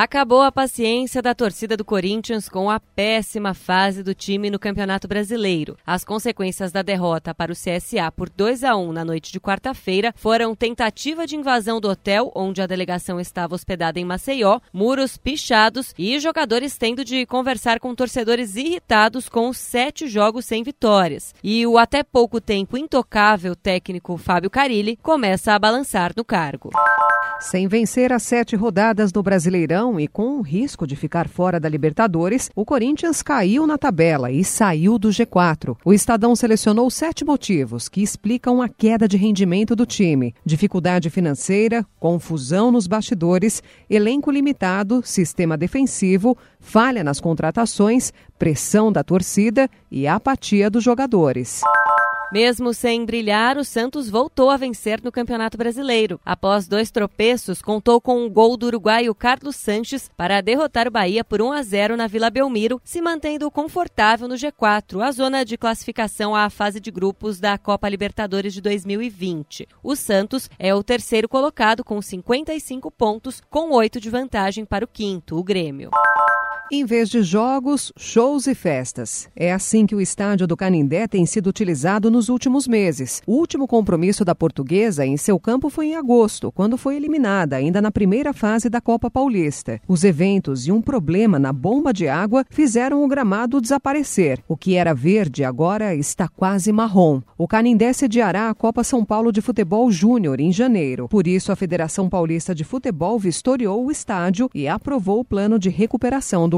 Acabou a paciência da torcida do Corinthians com a péssima fase do time no Campeonato Brasileiro. As consequências da derrota para o CSA por 2 a 1 na noite de quarta-feira foram tentativa de invasão do hotel onde a delegação estava hospedada em Maceió, muros pichados e jogadores tendo de conversar com torcedores irritados com sete jogos sem vitórias. E o até pouco tempo intocável técnico Fábio Carilli começa a balançar no cargo. Sem vencer as sete rodadas do Brasileirão e com o risco de ficar fora da Libertadores, o Corinthians caiu na tabela e saiu do G4. O Estadão selecionou sete motivos que explicam a queda de rendimento do time: dificuldade financeira, confusão nos bastidores, elenco limitado, sistema defensivo, falha nas contratações, pressão da torcida e apatia dos jogadores. Mesmo sem brilhar, o Santos voltou a vencer no Campeonato Brasileiro. Após dois tropeços, contou com um gol do uruguaio Carlos Sanches para derrotar o Bahia por 1 a 0 na Vila Belmiro, se mantendo confortável no G4, a zona de classificação à fase de grupos da Copa Libertadores de 2020. O Santos é o terceiro colocado com 55 pontos, com oito de vantagem para o quinto, o Grêmio. Em vez de jogos, shows e festas. É assim que o estádio do Canindé tem sido utilizado nos últimos meses. O último compromisso da portuguesa em seu campo foi em agosto, quando foi eliminada, ainda na primeira fase da Copa Paulista. Os eventos e um problema na bomba de água fizeram o gramado desaparecer. O que era verde agora está quase marrom. O Canindé sediará a Copa São Paulo de Futebol Júnior em janeiro. Por isso, a Federação Paulista de Futebol vistoriou o estádio e aprovou o plano de recuperação do